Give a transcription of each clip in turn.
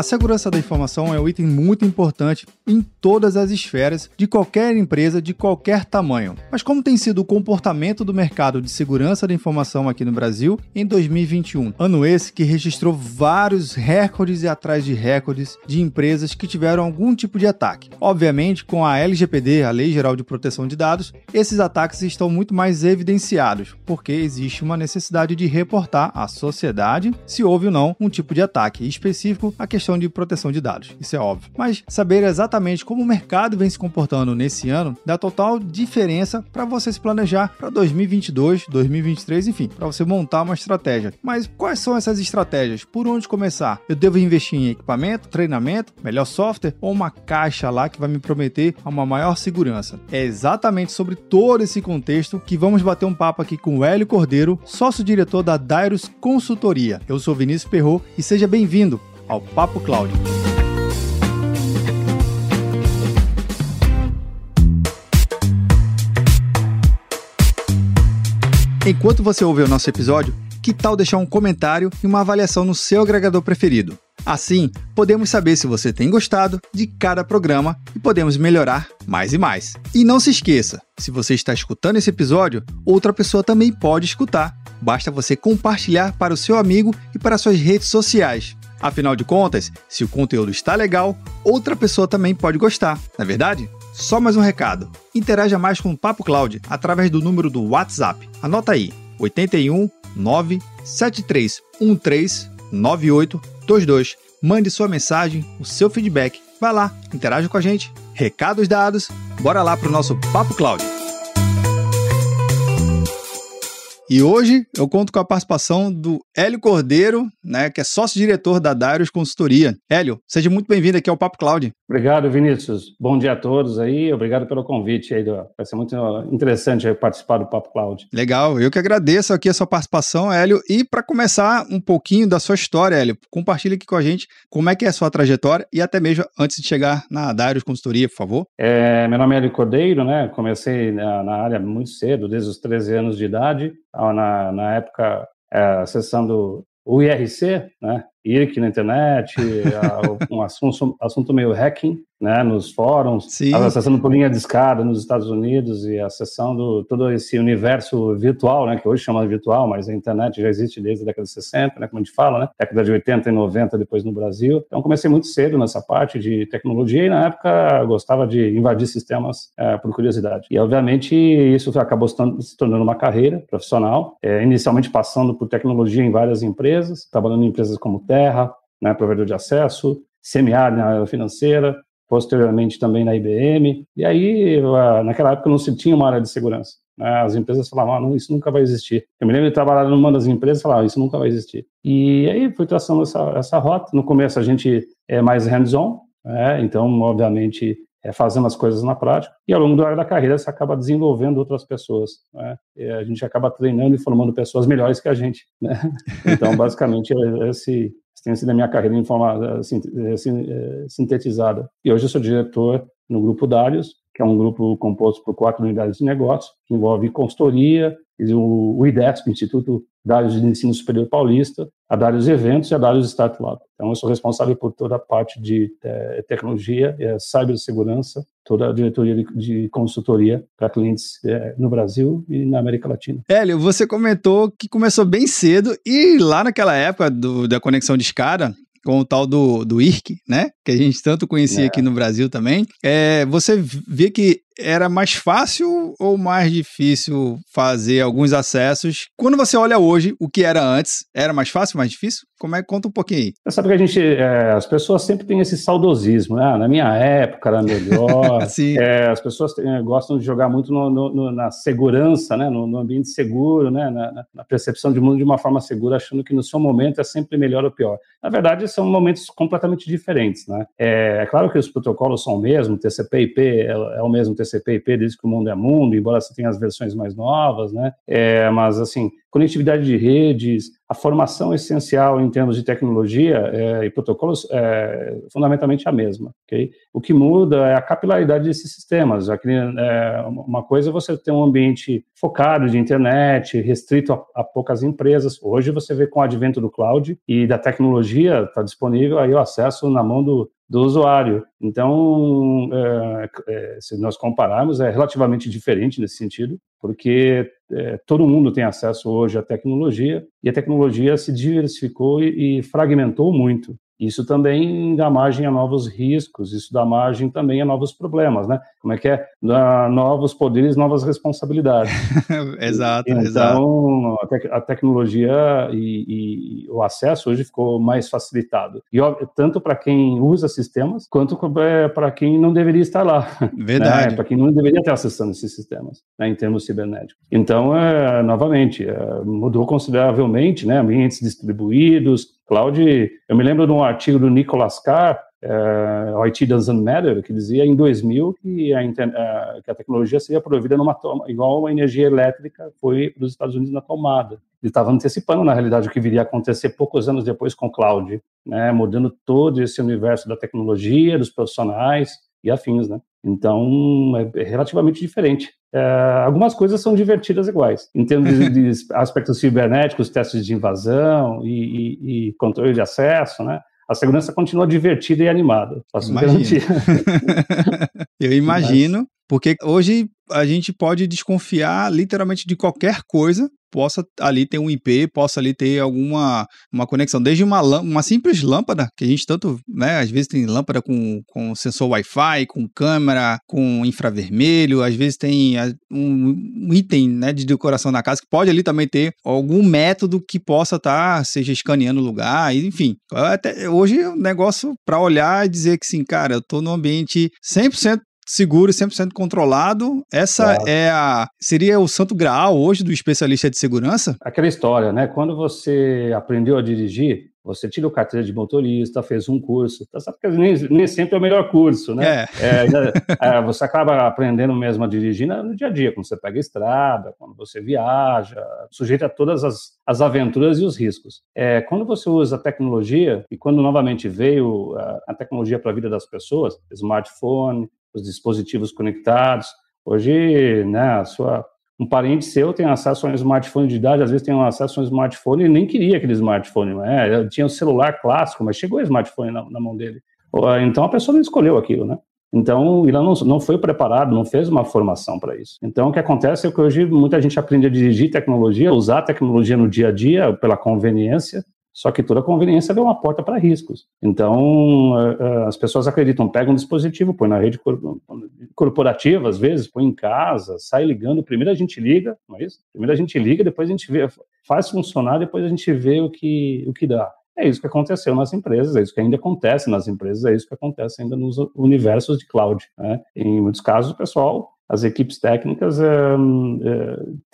A segurança da informação é um item muito importante em todas as esferas de qualquer empresa de qualquer tamanho. Mas como tem sido o comportamento do mercado de segurança da informação aqui no Brasil em 2021? Ano esse que registrou vários recordes e atrás de recordes de empresas que tiveram algum tipo de ataque. Obviamente, com a LGPD, a Lei Geral de Proteção de Dados, esses ataques estão muito mais evidenciados, porque existe uma necessidade de reportar à sociedade se houve ou não um tipo de ataque específico à questão de proteção de dados. Isso é óbvio. Mas saber exatamente como o mercado vem se comportando nesse ano dá total diferença para você se planejar para 2022, 2023, enfim, para você montar uma estratégia. Mas quais são essas estratégias? Por onde começar? Eu devo investir em equipamento, treinamento, melhor software ou uma caixa lá que vai me prometer uma maior segurança? É exatamente sobre todo esse contexto que vamos bater um papo aqui com o Hélio Cordeiro, sócio-diretor da Dairos Consultoria. Eu sou Vinícius Perro e seja bem-vindo ao Papo Cloud. Enquanto você ouve o nosso episódio, que tal deixar um comentário e uma avaliação no seu agregador preferido? Assim, podemos saber se você tem gostado de cada programa e podemos melhorar mais e mais. E não se esqueça, se você está escutando esse episódio, outra pessoa também pode escutar. Basta você compartilhar para o seu amigo e para suas redes sociais. Afinal de contas, se o conteúdo está legal, outra pessoa também pode gostar, não é verdade? Só mais um recado. Interaja mais com o Papo Cloud através do número do WhatsApp. Anota aí: 81 97313 9822. Mande sua mensagem, o seu feedback. Vai lá, interaja com a gente. Recados dados, bora lá para o nosso Papo Cloud. E hoje eu conto com a participação do Hélio Cordeiro, né, que é sócio-diretor da Darius Consultoria. Hélio, seja muito bem-vindo aqui ao Papo Cloud. Obrigado, Vinícius. Bom dia a todos aí. Obrigado pelo convite aí. Vai ser muito interessante participar do Papo Cloud. Legal. Eu que agradeço aqui a sua participação, Hélio. E para começar um pouquinho da sua história, Hélio, compartilhe aqui com a gente como é que é a sua trajetória e até mesmo antes de chegar na Darius Consultoria, por favor. É, meu nome é Hélio Cordeiro, né? Comecei na, na área muito cedo, desde os 13 anos de idade na, na época é, acessando o IRC, né, IRC na internet, um assunto, assunto meio hacking, né, nos fóruns, Sim. acessando por linha de escada nos Estados Unidos e acessando todo esse universo virtual, né, que hoje chama virtual, mas a internet já existe desde a década de 60, né, como a gente fala, né, década de 80 e 90 depois no Brasil. Então comecei muito cedo nessa parte de tecnologia e na época gostava de invadir sistemas é, por curiosidade. E obviamente isso acabou se tornando uma carreira profissional, é, inicialmente passando por tecnologia em várias empresas, trabalhando em empresas como Terra, né, provedor de acesso, semiárido na área financeira, posteriormente também na IBM. E aí, naquela época, não se tinha uma área de segurança. Né? As empresas falavam, ah, não, isso nunca vai existir. Eu me lembro de trabalhar numa das empresas e falar, ah, isso nunca vai existir. E aí fui traçando essa, essa rota. No começo a gente é mais hands-on, né? então, obviamente, é fazendo as coisas na prática, e ao longo da carreira você acaba desenvolvendo outras pessoas. Né? a gente acaba treinando e formando pessoas melhores que a gente. Né? Então, basicamente, é esse, tem sido a minha carreira em forma assim, sintetizada. E hoje eu sou diretor no Grupo Darius, que é um grupo composto por quatro unidades de negócio, que envolve consultoria, o IDESP, Instituto Darius de Ensino Superior Paulista, a Darius Eventos e a Darius Startup. Então, eu sou responsável por toda a parte de é, tecnologia, é, cibersegurança, toda a diretoria de, de consultoria para clientes é, no Brasil e na América Latina. Hélio, você comentou que começou bem cedo e lá naquela época do, da conexão de escada, com o tal do, do IRC, né? Que a gente tanto conhecia é. aqui no Brasil também. É, você vê que era mais fácil ou mais difícil fazer alguns acessos? Quando você olha hoje o que era antes, era mais fácil, mais difícil? Como é conta um pouquinho aí? Você sabe que a gente, é, as pessoas sempre têm esse saudosismo, né? Na minha época era melhor. é, as pessoas têm, é, gostam de jogar muito no, no, na segurança, né? No, no, ambiente seguro, né? Na, na, percepção de mundo de uma forma segura, achando que no seu momento é sempre melhor ou pior. Na verdade, são momentos completamente diferentes, né? É, é claro que os protocolos são o mesmo, TCP/IP é, é o mesmo TCP TCP/IP desde que o mundo é mundo, embora você tenha as versões mais novas, né? É, mas assim, conectividade de redes, a formação essencial em termos de tecnologia é, e protocolos é fundamentalmente a mesma. Okay? O que muda é a capilaridade desses sistemas. Aqui, é, uma coisa é você ter um ambiente focado de internet, restrito a, a, poucas empresas. Hoje você vê com o advento do cloud e da tecnologia, está disponível aí o acesso na mão do, do usuário. Então, é, é, se nós compararmos, é relativamente diferente nesse sentido, porque é, todo mundo tem acesso hoje à tecnologia e a tecnologia se diversificou e, e fragmentou muito. Isso também dá margem a novos riscos, isso dá margem também a novos problemas, né? Como é que é? Dá novos poderes, novas responsabilidades. exato, então, exato. A, te a tecnologia e, e, o acesso hoje ficou mais facilitado. E tanto para quem usa sistemas, quanto para é, quem não deveria estar lá. Verdade. Né? Para quem não deveria estar acessando esses sistemas, né? em termos cibernéticos. Então, é, novamente, é, mudou consideravelmente, né? Ambientes distribuídos, Cloud, eu me lembro de um artigo do Nicholas Carr, é, o IT Doesn't Matter, que dizia em 2000 que a, é, que a tecnologia seria provida numa toma, igual a energia elétrica foi para os Estados Unidos na tomada. Ele estava antecipando, na realidade, o que viria a acontecer poucos anos depois com o cloud, né, mudando todo esse universo da tecnologia, dos profissionais e afins, né? Então, é relativamente diferente. É, algumas coisas são divertidas iguais, em termos de, de aspectos cibernéticos, testes de invasão e, e, e, controle de acesso, né? A segurança continua divertida e animada. Posso garantir. Eu imagino, porque hoje a gente pode desconfiar literalmente de qualquer coisa possa ali ter um IP, possa ali ter alguma uma conexão, desde uma, uma simples lâmpada, que a gente tanto, né, às vezes tem lâmpada com, com sensor Wi-Fi, com câmera, com infravermelho, às vezes tem um, um, item, né, de decoração na casa que pode ali também ter algum método que possa estar, tá, seja escaneando o lugar, enfim. Até, hoje o negócio para olhar e dizer que sim, cara, eu tô num ambiente 100% seguro e 100% controlado. Essa claro. é a seria o santo graal hoje do especialista de segurança? Aquela história, né? Quando você aprendeu a dirigir, você tirou carteira de motorista, fez um curso, tá sabe que nem, nem sempre é o melhor curso, né? É. É, é, você acaba aprendendo mesmo a dirigir no dia a dia, quando você pega a estrada, quando você viaja, sujeito a todas as, as aventuras e os riscos. É, quando você usa a tecnologia, e quando novamente veio a, a tecnologia para a vida das pessoas, smartphone, os dispositivos conectados. Hoje, né, sua, um parente seu tem acesso a um smartphone de idade, às vezes tem um acesso a um smartphone e nem queria aquele smartphone, né? tinha um celular clássico, mas chegou o smartphone na, na, mão dele. Então a pessoa não escolheu aquilo, né? Então, ele não, não foi preparado, não fez uma formação para isso. Então, o que acontece é que hoje muita gente aprende a dirigir tecnologia, usar tecnologia no dia a dia pela conveniência, só que toda conveniência é uma porta para riscos. Então, eh, eh, as pessoas acreditam, pega um dispositivo, põe na rede corporativa, às vezes, põe em casa, sai ligando. Primeiro a gente liga, não é isso? Primeiro a gente liga, depois a gente vê, faz funcionar, depois a gente vê o que, o que dá. É isso que aconteceu nas empresas, é isso que ainda acontece nas empresas, é isso que acontece ainda nos universos de cloud. Né? Em muitos casos, o pessoal as equipes técnicas é,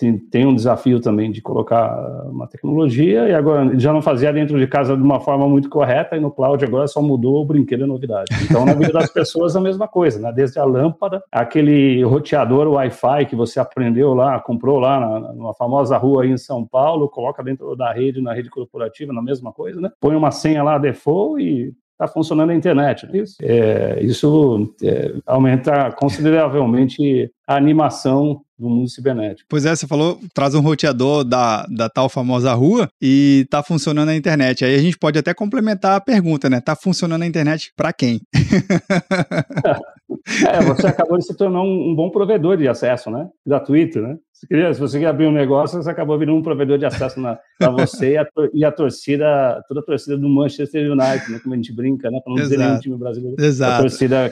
é, têm um desafio também de colocar uma tecnologia e agora já não fazia dentro de casa de uma forma muito correta e no cloud agora só mudou o brinquedo e novidade. Então na vida das pessoas é a mesma coisa, né? Desde a lâmpada, aquele roteador Wi-Fi que você aprendeu lá, comprou lá na, numa famosa rua aí em São Paulo, coloca dentro da rede, na rede corporativa, na mesma coisa, né? Põe uma senha lá default e está funcionando a internet. É isso, é, isso é, aumenta consideravelmente a animação do mundo cibernético. Pois é, você falou, traz um roteador da, da tal famosa rua e está funcionando a internet. Aí a gente pode até complementar a pergunta, né? Está funcionando a internet para quem? é, você acabou de se tornar um, um bom provedor de acesso, né? Gratuito, né? Se, queria, se você quer abrir um negócio, você acabou virando um provedor de acesso para você e a, e a, torcida, toda a torcida do Manchester United, né, como a gente brinca, né, para não dizer nenhum time brasileiro. Exato. A torcida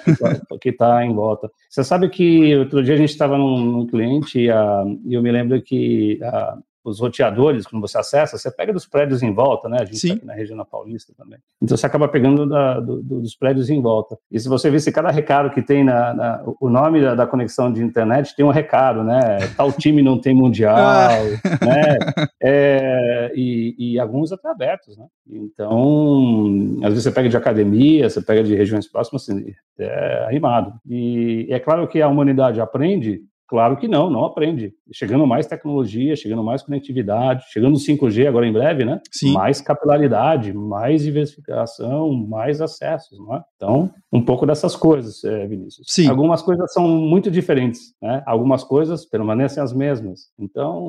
que está tá em volta. Você sabe que outro dia a gente estava num, num, cliente e, a, e eu me lembro que a, os roteadores, quando você acessa, você pega dos prédios em volta, né? A gente está aqui na região da Paulista também. Então você acaba pegando da, do, dos prédios em volta. E se você visse cada recado que tem na, na o nome da, da, conexão de internet tem um recado, né? Tal time não tem mundial, ah. né? É, e, e, alguns até abertos, né? Então, às vezes você pega de academia, você pega de regiões próximas, assim, é animado. E é claro que a humanidade aprende Claro que não, não aprende. Chegando mais tecnologia, chegando mais conectividade, chegando no 5G agora em breve, né? Sim. Mais capilaridade, mais diversificação, mais acessos, não é? Então, um pouco dessas coisas, é, Vinícius. Sim. Algumas coisas são muito diferentes, né? Algumas coisas permanecem as mesmas. Então,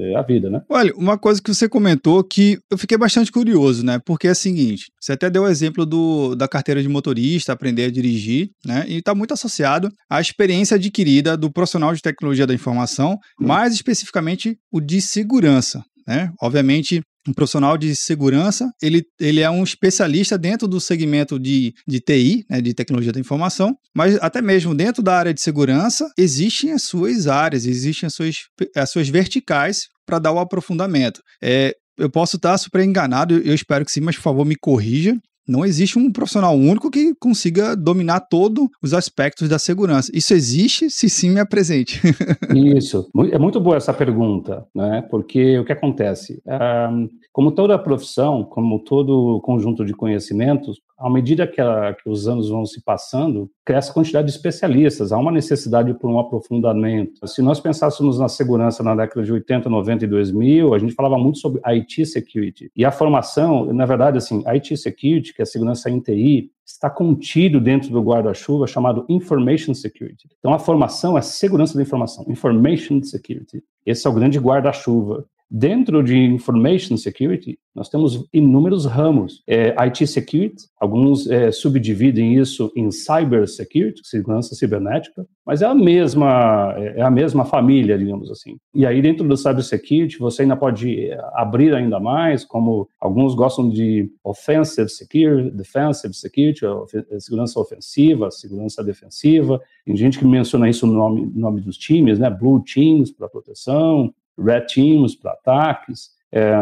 é a vida, né? Olha, uma coisa que você comentou que eu fiquei bastante curioso, né? Porque é o seguinte, você até deu o exemplo do, da carteira de motorista, aprender a dirigir, né? E está muito associado à experiência adquirida do profissional de tecnologia da informação, hum. mais especificamente o de segurança, né? Obviamente, um profissional de segurança, ele, ele é um especialista dentro do segmento de, de TI, né, de tecnologia da informação, mas até mesmo dentro da área de segurança, existem as suas áreas, existem as suas, as suas verticais para dar o aprofundamento. É, eu posso estar super enganado, eu espero que sim, mas por favor me corrija. Não existe um profissional único que consiga dominar todos os aspectos da segurança. Isso existe? Se sim, me apresente. Isso. É muito boa essa pergunta, né? Porque o que acontece? Um, como toda profissão, como todo conjunto de conhecimentos, à medida que, a, que, os anos vão se passando, cresce a quantidade de especialistas, há uma necessidade por um aprofundamento. Se nós pensássemos na segurança na década de 80, 90 e 2000, a gente falava muito sobre IT security. E a formação, na verdade, assim, IT security, que é a segurança em TI, está contido dentro do guarda-chuva chamado Information Security. Então, a formação é segurança da informação, Information Security. Esse é o grande guarda-chuva. Dentro de Information Security, nós temos inúmeros ramos. É, IT Security, alguns é, subdividem isso em Cyber Security, segurança cibernética, mas é a mesma é, é a mesma família, digamos assim. E aí dentro do Cyber Security você ainda pode é, abrir ainda mais, como alguns gostam de Offensive Security, Defensive Security, é, segurança ofensiva, segurança defensiva. Tem gente que menciona isso no nome, no nome dos times, né? Blue Teams para proteção, Red Teams para ataques, é,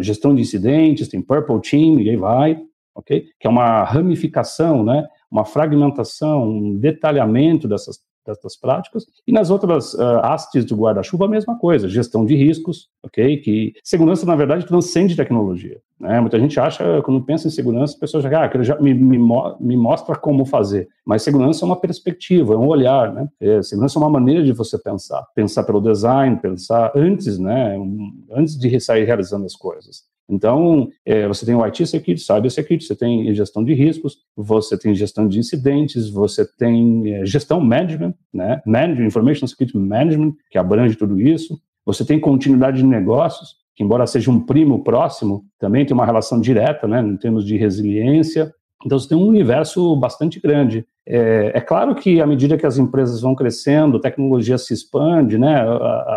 gestão de incidentes, tem Purple Team e aí vai, ok? Que é uma ramificação, né? Uma fragmentação, um detalhamento dessas dessas práticas. E nas outras uh, hastes do guarda-chuva, a mesma coisa, gestão de riscos, ok? Que segurança, na verdade, transcende tecnologia. Né? Muita gente acha, quando pensa em segurança, a pessoa já, ah, já me, me, me, mostra como fazer. Mas segurança é uma perspectiva, é um olhar, né? É, segurança é uma maneira de você pensar. Pensar pelo design, pensar antes, né? Um, antes de sair realizando as coisas. Então, é, você tem o IT Security, Cyber Security, você tem gestão de riscos, você tem gestão de incidentes, você tem é, gestão management, né? Management, Information Security Management, que abrange tudo isso. Você tem continuidade de negócios, que embora seja um primo próximo, também tem uma relação direta, né, em termos de resiliência. Então, você tem um universo bastante grande. É, é, claro que à medida que as empresas vão crescendo, a tecnologia se expande, né,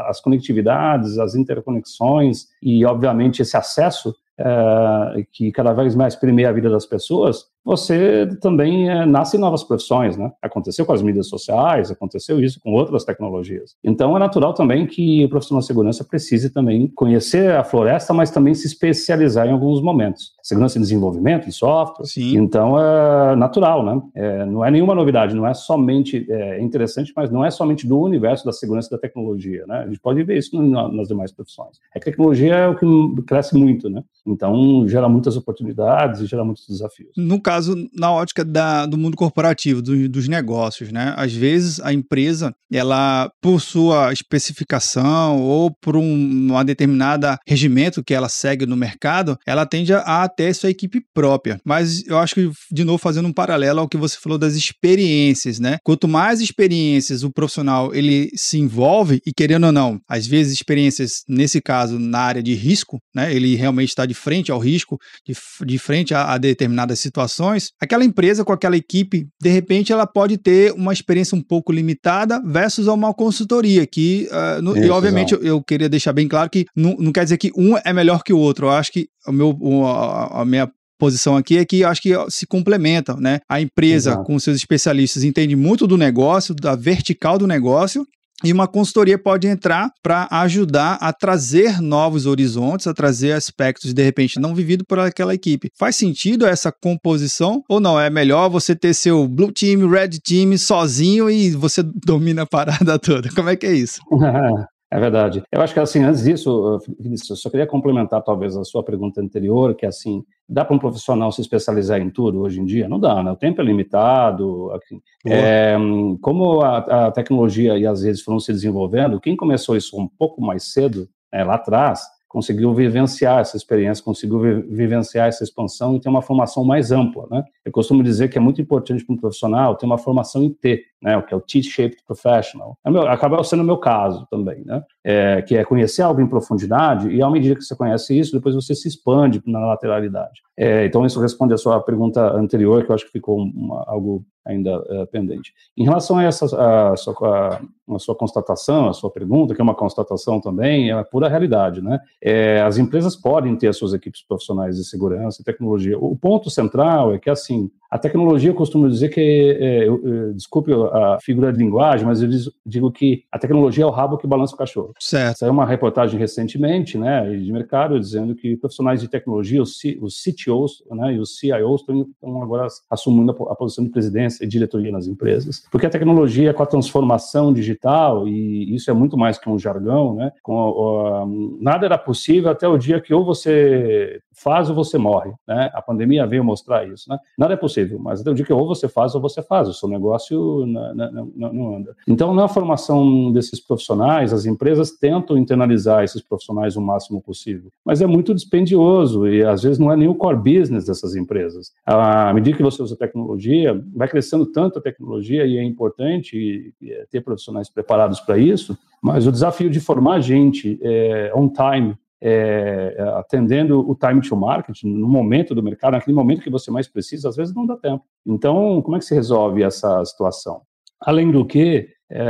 as conectividades, as interconexões e, obviamente, esse acesso é, que cada vez mais permeia a vida das pessoas, você também é, nasce em novas profissões, né? Aconteceu com as mídias sociais, aconteceu isso com outras tecnologias. Então é natural também que o profissional de segurança precise também conhecer a floresta, mas também se especializar em alguns momentos. Segurança e desenvolvimento de software. Sim. Então é natural, né? É, não é nenhuma novidade, não é somente é interessante, mas não é somente do universo da segurança e da tecnologia, né? A gente pode ver isso nas demais profissões. É que a tecnologia é o que cresce muito, né? Então gera muitas oportunidades e gera muitos desafios. No caso caso, na ótica da, do mundo corporativo, do, dos negócios, né? Às vezes a empresa, ela, por sua especificação ou por um, uma determinada regimento que ela segue no mercado, ela tende a ter sua equipe própria. Mas eu acho que, de novo, fazendo um paralelo ao que você falou das experiências, né? Quanto mais experiências o profissional ele se envolve, e querendo ou não, às vezes experiências, nesse caso, na área de risco, né? Ele realmente está de frente ao risco, de, de frente a, a determinadas situações informações, aquela empresa com aquela equipe, de repente, ela pode ter uma experiência um pouco limitada versus uma consultoria, que, uh, no, e obviamente eu, eu, queria deixar bem claro que não, não quer dizer que um é melhor que o outro. Eu acho que o meu, a, a minha posição aqui é que acho que se complementam, né? A empresa Exato. com seus especialistas entende muito do negócio, da vertical do negócio, e uma consultoria pode entrar para ajudar a trazer novos horizontes, a trazer aspectos de repente não vivido por aquela equipe. Faz sentido essa composição ou não? É melhor você ter seu blue team, red team sozinho e você domina a parada toda? Como é que é isso? É verdade. Eu acho que, assim, antes disso, Vinícius, eu só queria complementar, talvez, a sua pergunta anterior, que, assim, dá para um profissional se especializar em tudo hoje em dia? Não dá, né? O tempo é limitado. Assim, é, como a, a, tecnologia e as redes foram se desenvolvendo, quem começou isso um pouco mais cedo, né, lá atrás, conseguiu vivenciar essa experiência, conseguiu vivenciar essa expansão e ter uma formação mais ampla, né? Eu costumo dizer que é muito importante para um profissional ter uma formação em T, né? O que é o T-shaped professional. É meu, acaba sendo o meu caso também, né? É, que é conhecer algo em profundidade e, à medida que você conhece isso, depois você se expande na lateralidade. É, então, isso responde a sua pergunta anterior, que eu acho que ficou uma, algo ainda é, pendente. Em relação a essa a sua, a, a sua, constatação, a sua pergunta, que é uma constatação também, é pura realidade, né? É, as empresas podem ter as suas equipes profissionais de segurança e tecnologia. O ponto central é que, assim, a tecnologia, eu costumo dizer que, é, eu, eu, desculpe a figura de linguagem, mas eu digo que a tecnologia é o rabo que balança o cachorro. Certo. Saiu uma reportagem recentemente, né, de mercado, dizendo que profissionais de tecnologia, os, C, os CTOs né, e os CIOs estão, agora assumindo a, a, posição de presidência e diretoria nas empresas. Porque a tecnologia, com a transformação digital, e isso é muito mais que um jargão, né, com, nada era possível até o dia que ou você faz ou você morre. Né? A pandemia veio mostrar isso. Né? Nada é possível, mas até o dia que ou você faz ou você faz, o seu negócio não, não, não, anda. Então, na formação desses profissionais, as empresas tentam internalizar esses profissionais o máximo possível, mas é muito dispendioso e às vezes não é nem o core business dessas empresas. À medida que você usa tecnologia, vai crescendo tanto a tecnologia e é importante é ter profissionais preparados para isso, mas o desafio de formar gente é, on time é, atendendo o time to market no momento do mercado, naquele momento que você mais precisa, às vezes não dá tempo. Então, como é que se resolve essa situação? Além do que, é,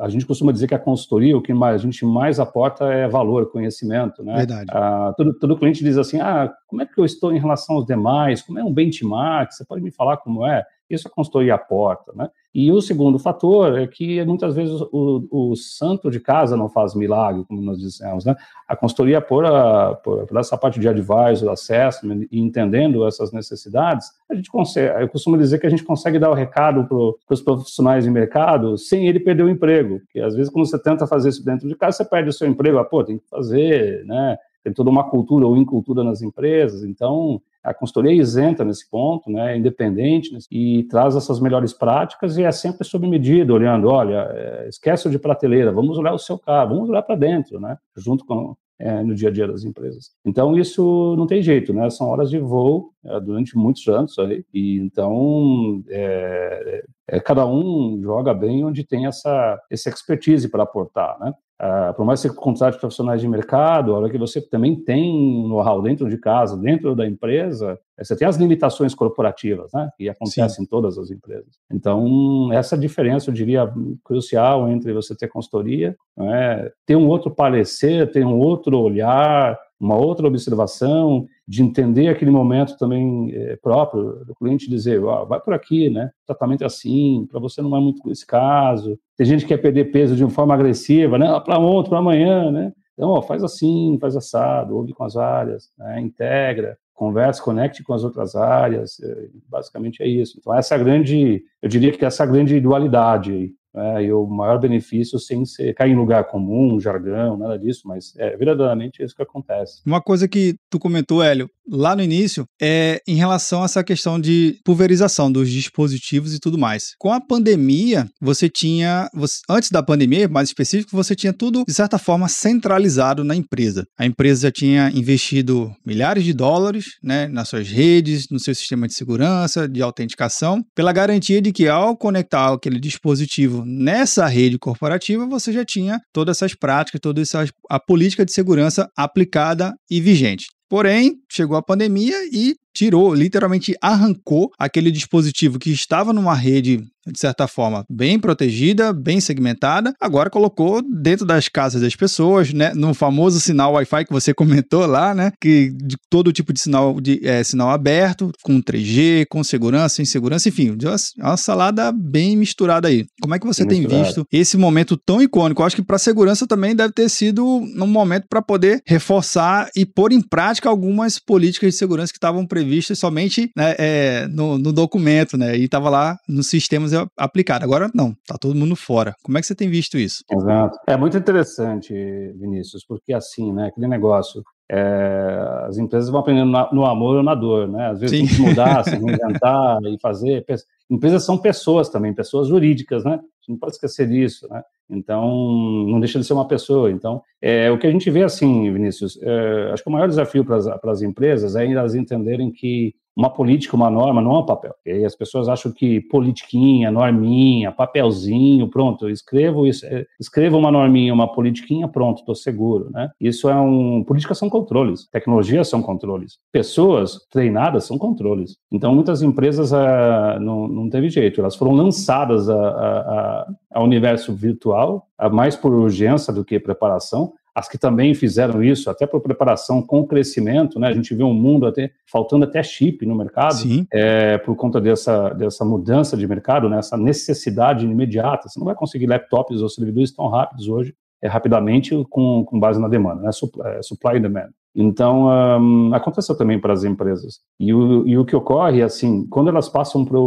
a gente costuma dizer que a consultoria, o que mais, a gente mais aporta é valor, conhecimento, né? Verdade. Ah, todo, todo cliente diz assim, ah, como é que eu estou em relação aos demais? Como é um benchmark? Você pode me falar como é? Isso a consultoria aporta, né? E o segundo fator é que muitas vezes o, o, santo de casa não faz milagre, como nós dissemos, né? A consultoria, por, a, por, por essa parte de advisor, acesso e entendendo essas necessidades, a gente consegue, eu costumo dizer que a gente consegue dar o recado para os profissionais de mercado sem ele perder o emprego, porque às vezes quando você tenta fazer isso dentro de casa, você perde o seu emprego, ah, pô, tem que fazer, né? Tem toda uma cultura ou incultura nas empresas, então a consultoria é isenta nesse ponto, né, é independente, né, e traz essas melhores práticas e é sempre sob medida, olhando, olha, é, esquece de prateleira, vamos olhar o seu carro, vamos olhar para dentro, né, junto com é, no dia a dia das empresas. Então isso não tem jeito, né, são horas de voo é, durante muitos anos aí, e então é, cada um joga bem onde tem essa, essa expertise para aportar, né. Uh, por mais que você contrate profissionais de mercado, a hora que você também tem know-how dentro de casa, dentro da empresa, eh, você tem as limitações corporativas, né? Que acontecem Sim. em todas as empresas. Então, essa diferença, eu diria, crucial entre você ter consultoria, né? ter um outro parecer, ter um outro olhar, uma outra observação, de entender aquele momento também é, próprio do cliente dizer, oh, vai por aqui, né? O tratamento é assim, para você não é muito esse caso. Tem gente que quer perder peso de uma forma agressiva, né? Para ontem, para amanhã, né? Então, ó, faz assim, faz assado, ouve com as áreas, né? integra, conversa, conecte com as outras áreas, é, basicamente é isso. Então, essa é grande, eu diria que essa é grande dualidade aí né, e o maior benefício sem ser, cair em lugar comum, jargão, nada disso, mas é verdadeiramente isso que acontece. Uma coisa que tu comentou, Hélio, lá no início, é em relação a essa questão de pulverização dos dispositivos e tudo mais. Com a pandemia, você tinha, você, antes da pandemia, mais específico, você tinha tudo, de certa forma, centralizado na empresa. A empresa já tinha investido milhares de dólares né, nas suas redes, no seu sistema de segurança, de autenticação, pela garantia de que ao conectar aquele dispositivo nessa rede corporativa, você já tinha todas essas práticas, toda essa, a política de segurança aplicada e vigente. Porém, chegou a pandemia e tirou, literalmente arrancou aquele dispositivo que estava numa rede de certa forma, bem protegida, bem segmentada. Agora colocou dentro das casas das pessoas, né? No famoso sinal Wi-Fi que você comentou lá, né? Que de todo tipo de sinal, de, é, sinal aberto, com 3G, com segurança, sem segurança, enfim, é uma salada bem misturada aí. Como é que você tem visto esse momento tão icônico? Eu acho que para segurança também deve ter sido um momento para poder reforçar e pôr em prática algumas políticas de segurança que estavam previstas somente né, é, no, no documento, né? E estava lá nos sistemas fazer aplicado. Agora não, tá todo mundo fora. Como é que você tem visto isso? Exato. É muito interessante, Vinícius, porque assim, né, aquele negócio, é, as empresas vão aprendendo no amor ou na dor, né? Às vezes Sim. tem que mudar, se reinventar e fazer. Empresas são pessoas também, pessoas jurídicas, né? A gente não pode esquecer disso, né? Então, não deixa de ser uma pessoa. Então, é, o que a gente vê assim, Vinícius, é, acho que o maior desafio para as empresas é elas entenderem que uma política, uma norma, não é um papel. E as pessoas acham que politiquinha, norminha, papelzinho, pronto, eu escrevo isso, é, escrevo uma norminha, uma politiquinha, pronto, estou seguro, né? Isso é um... Políticas são controles, tecnologias são controles, pessoas treinadas são controles. Então, muitas empresas ah, não, não teve jeito, elas foram lançadas a, a, a, ao universo virtual, mais por urgência do que preparação, as que também fizeram isso, até por preparação com o crescimento, né? A gente vê um mundo até faltando até chip no mercado, é, por conta dessa, dessa mudança de mercado, né? essa necessidade imediata. Você não vai conseguir laptops ou servidores tão rápidos hoje, é, rapidamente, com, com base na demanda, né? Supply, é, supply and demand. Então, um, aconteceu também para as empresas. E o, e o que ocorre, assim, quando elas passam para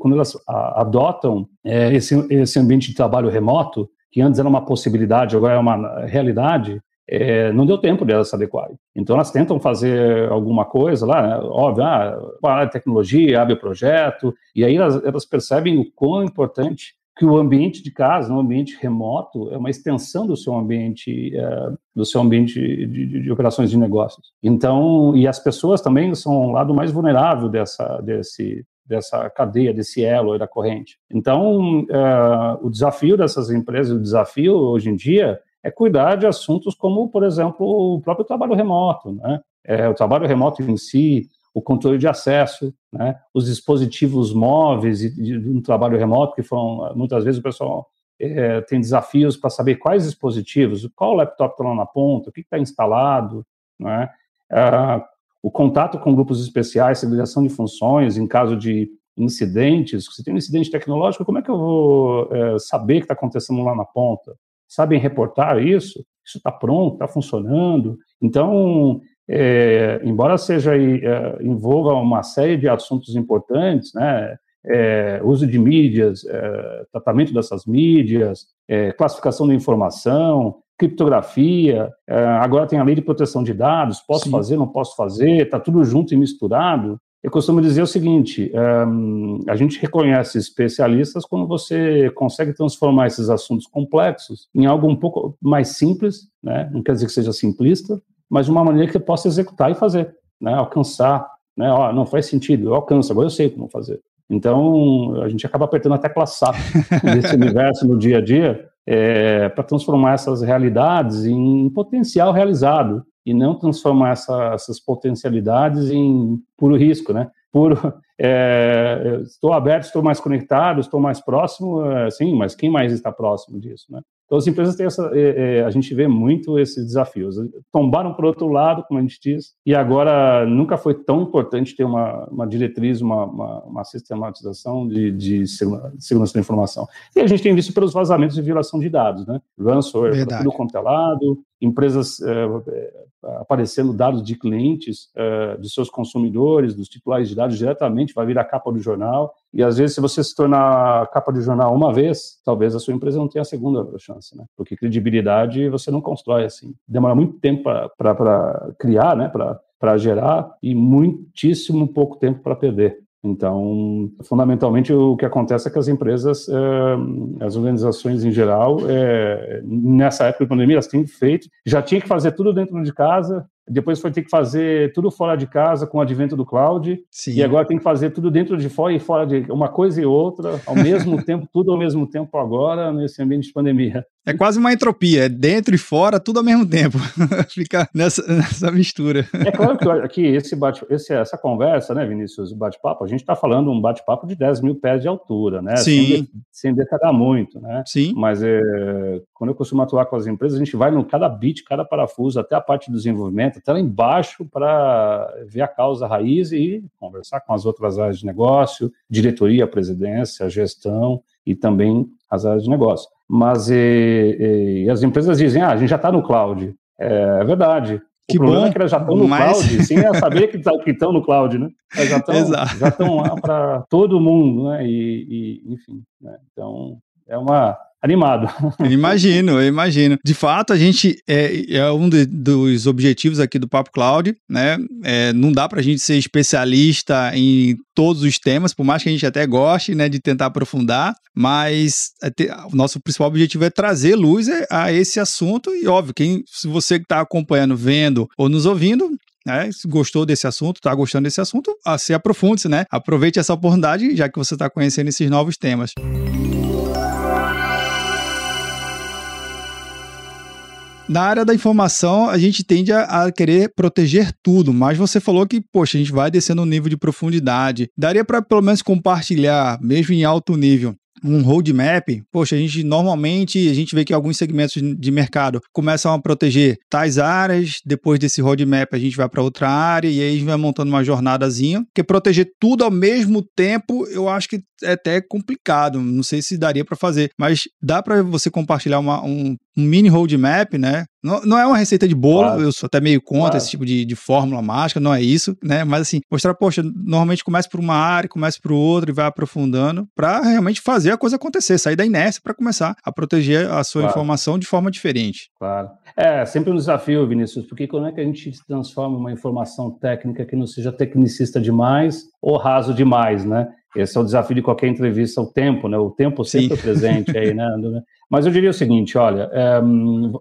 quando elas a, adotam é, esse, esse ambiente de trabalho remoto, que antes era uma possibilidade, agora é uma realidade, é, não deu tempo delas se adequarem. Então elas tentam fazer alguma coisa lá, né? óbvio, ah, a tecnologia, abre o projeto, e aí elas, elas, percebem o quão importante que o ambiente de casa, um ambiente remoto, é uma extensão do seu ambiente, é, do seu ambiente de, de, de, operações de negócios. Então, e as pessoas também são o lado mais vulnerável dessa, desse, dessa cadeia, desse elo da corrente. Então, uh, o desafio dessas empresas, o desafio hoje em dia é cuidar de assuntos como, por exemplo, o próprio trabalho remoto, né? É, o trabalho remoto em si, o controle de acesso, né? os dispositivos móveis de, de um trabalho remoto que foram muitas vezes o pessoal é, tem desafios para saber quais dispositivos, qual laptop está lá na ponta, o que está instalado, né? Ah, o contato com grupos especiais, civilização de funções, em caso de incidentes, se tem um incidente tecnológico, como é que eu vou é, saber que está acontecendo lá na ponta? Sabem reportar isso? Isso está pronto, está funcionando? Então, é, embora seja é, envolva uma série de assuntos importantes, né, é, uso de mídias, é, tratamento dessas mídias, é, classificação da informação, criptografia, é, agora tem a lei de proteção de dados, posso Sim. fazer, não posso fazer, está tudo junto e misturado. Eu costumo dizer o seguinte: um, a gente reconhece especialistas quando você consegue transformar esses assuntos complexos em algo um pouco mais simples, né? não quer dizer que seja simplista, mas de uma maneira que eu possa executar e fazer, né? alcançar. Né? Ó, não faz sentido, eu alcanço, agora eu sei como fazer. Então, a gente acaba apertando a tecla SAP desse universo no dia a dia, é, para transformar essas realidades em potencial realizado e não transformar essa, essas potencialidades em puro risco, né? Puro, é, estou aberto, estou mais conectado, estou mais próximo, é, sim, mas quem mais está próximo disso, né? Então, as empresas têm essa, é, é, a gente vê muito esses desafios. Tombaram por outro lado, como a gente diz, e agora nunca foi tão importante ter uma, uma diretriz, uma, uma, uma sistematização de, de, segurança da informação. E a gente tem visto pelos vazamentos de violação de dados, né? Ransomware, tudo quanto é lado, empresas é, aparecendo dados de clientes, é, de seus consumidores, dos titulares de dados diretamente, vai vir a capa do jornal. E às vezes, se você se tornar capa de jornal uma vez, talvez a sua empresa não tenha a segunda chance, né? Porque credibilidade você não constrói assim. Demora muito tempo para criar, né? Para gerar e muitíssimo pouco tempo para perder. Então, fundamentalmente, o que acontece é que as empresas, eh, as organizações em geral, eh, nessa época de pandemia, elas têm feito, já tinha que fazer tudo dentro de casa, depois foi ter que fazer tudo fora de casa com o advento do cloud, Sim. e agora tem que fazer tudo dentro de fora e fora de uma coisa e outra, ao mesmo tempo, tudo ao mesmo tempo agora, nesse ambiente de pandemia. É quase uma entropia, é dentro e fora, tudo ao mesmo tempo. Fica nessa, nessa mistura. É claro que aqui, esse bate, esse, essa conversa, né, Vinícius, bate-papo, a gente está falando um bate-papo de 10 mil pés de altura, né? Sim. Sem, sem detalhar muito, né? Sim. Mas é, quando eu costumo atuar com as empresas, a gente vai no cada bit, cada parafuso, até a parte do desenvolvimento, até lá embaixo, para ver a causa raiz e conversar com as outras áreas de negócio, diretoria, presidência, gestão e também as áreas de negócio. Mas e, e, as empresas dizem, ah, a gente já está no cloud. É, é, verdade, Que o problema bom, é que elas já estão no mas... cloud, sem saber que tá, estão no cloud, né? Elas já estão já estão lá para todo mundo, né? E, e enfim, né? então é uma animado. imagino, eu imagino. De fato, a gente é, é um de, dos objetivos aqui do Papo Cloud, né? É, não dá para a gente ser especialista em todos os temas, por mais que a gente até goste, né, de tentar aprofundar, mas é o nosso principal objetivo é trazer luz a esse assunto e óbvio, quem se você que está acompanhando, vendo ou nos ouvindo, né, gostou desse assunto, está gostando desse assunto, se aprofunde-se, né? Aproveite essa oportunidade, já que você está conhecendo esses novos temas. Na área da informação, a gente tende a, a, querer proteger tudo, mas você falou que, poxa, a gente vai descendo o nível de profundidade. Daria para pelo menos compartilhar, mesmo em alto nível, um roadmap, poxa, a gente normalmente a gente vê que alguns segmentos de mercado começam a proteger tais áreas, depois desse roadmap a gente vai para outra área e aí a gente vai montando uma jornadazinha, porque proteger tudo ao mesmo tempo, eu acho que é até complicado, não sei se daria para fazer, mas dá para você compartilhar uma, um, um mini roadmap, né? Não, não é uma receita de bolo, claro. eu sou até meio contra claro. esse tipo de, de fórmula mágica, não é isso, né? Mas assim, mostrar, poxa, normalmente começa por uma área, começa por outra e vai aprofundando para realmente fazer a coisa acontecer, sair da inércia para começar a proteger a sua claro. informação de forma diferente. Claro. É sempre um desafio, Vinícius, porque como é que a gente transforma uma informação técnica que não seja tecnicista demais ou raso demais, né? Esse é o desafio de qualquer entrevista, o tempo, né? O tempo sempre Sim. presente aí, né? Mas eu diria o seguinte, olha, é,